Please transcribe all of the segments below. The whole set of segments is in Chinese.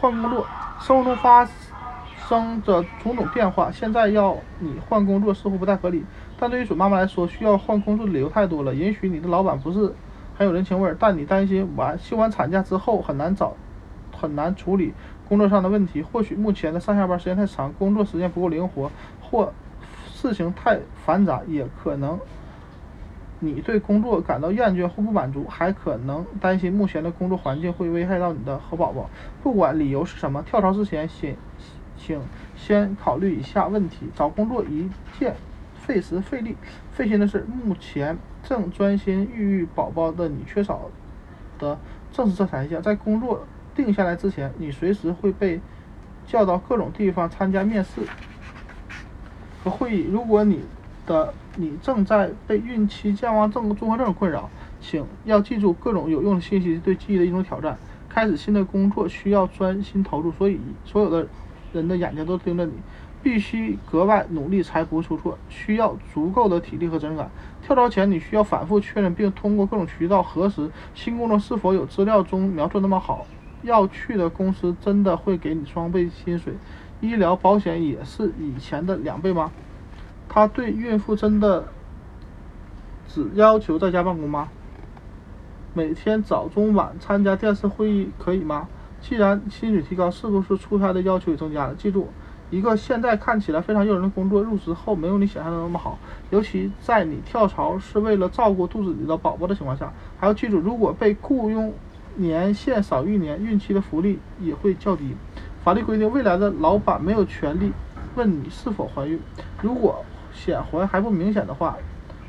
换工作，生活中发生着种种变化，现在要你换工作似乎不太合理。但对于准妈妈来说，需要换工作的理由太多了。也许你的老板不是很有人情味儿，但你担心完休完产假之后很难找，很难处理工作上的问题。或许目前的上下班时间太长，工作时间不够灵活，或事情太繁杂，也可能。你对工作感到厌倦或不满足，还可能担心目前的工作环境会危害到你的和宝宝。不管理由是什么，跳槽之前先请先考虑以下问题：找工作一件费时费力费心的事，目前正专心育育宝宝的你缺少的正是这三项。在工作定下来之前，你随时会被叫到各种地方参加面试和会议。如果你的你正在被孕期健忘症综合症困扰，请要记住各种有用的信息对记忆的一种挑战。开始新的工作需要专心投入，所以所有的人的眼睛都盯着你，必须格外努力才不会出错。需要足够的体力和责任感。跳槽前你需要反复确认并通过各种渠道核实新工作是否有资料中描述那么好。要去的公司真的会给你双倍薪水，医疗保险也是以前的两倍吗？他对孕妇真的只要求在家办公吗？每天早中晚参加电视会议可以吗？既然薪水提高，是不是出差的要求也增加了？记住，一个现在看起来非常诱人的工作，入职后没有你想象的那么好。尤其在你跳槽是为了照顾肚子里的宝宝的情况下，还要记住，如果被雇佣年限少于一年，孕期的福利也会较低。法律规定，未来的老板没有权利问你是否怀孕。如果显怀还不明显的话，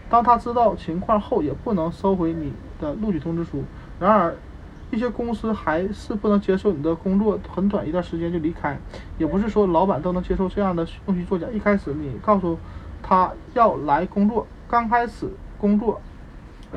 当他知道情况后，也不能收回你的录取通知书。然而，一些公司还是不能接受你的工作很短一段时间就离开。也不是说老板都能接受这样的弄虚作假。一开始你告诉他要来工作，刚开始工作，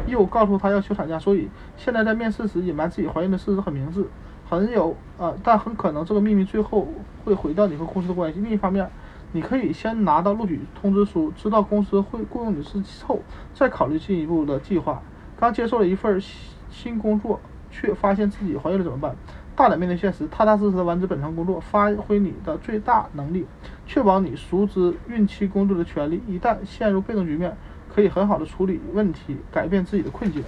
又告诉他要休产假，所以现在在面试时隐瞒自己怀孕的事实很明智，很有呃，但很可能这个秘密最后会毁掉你和公司的关系。另一方面。你可以先拿到录取通知书，知道公司会雇佣你之后，再考虑进一步的计划。刚接受了一份新工作，却发现自己怀孕了怎么办？大胆面对现实，踏踏实实的完成本场工作，发挥你的最大能力，确保你熟知孕期工作的权利。一旦陷入被动局面，可以很好的处理问题，改变自己的困境。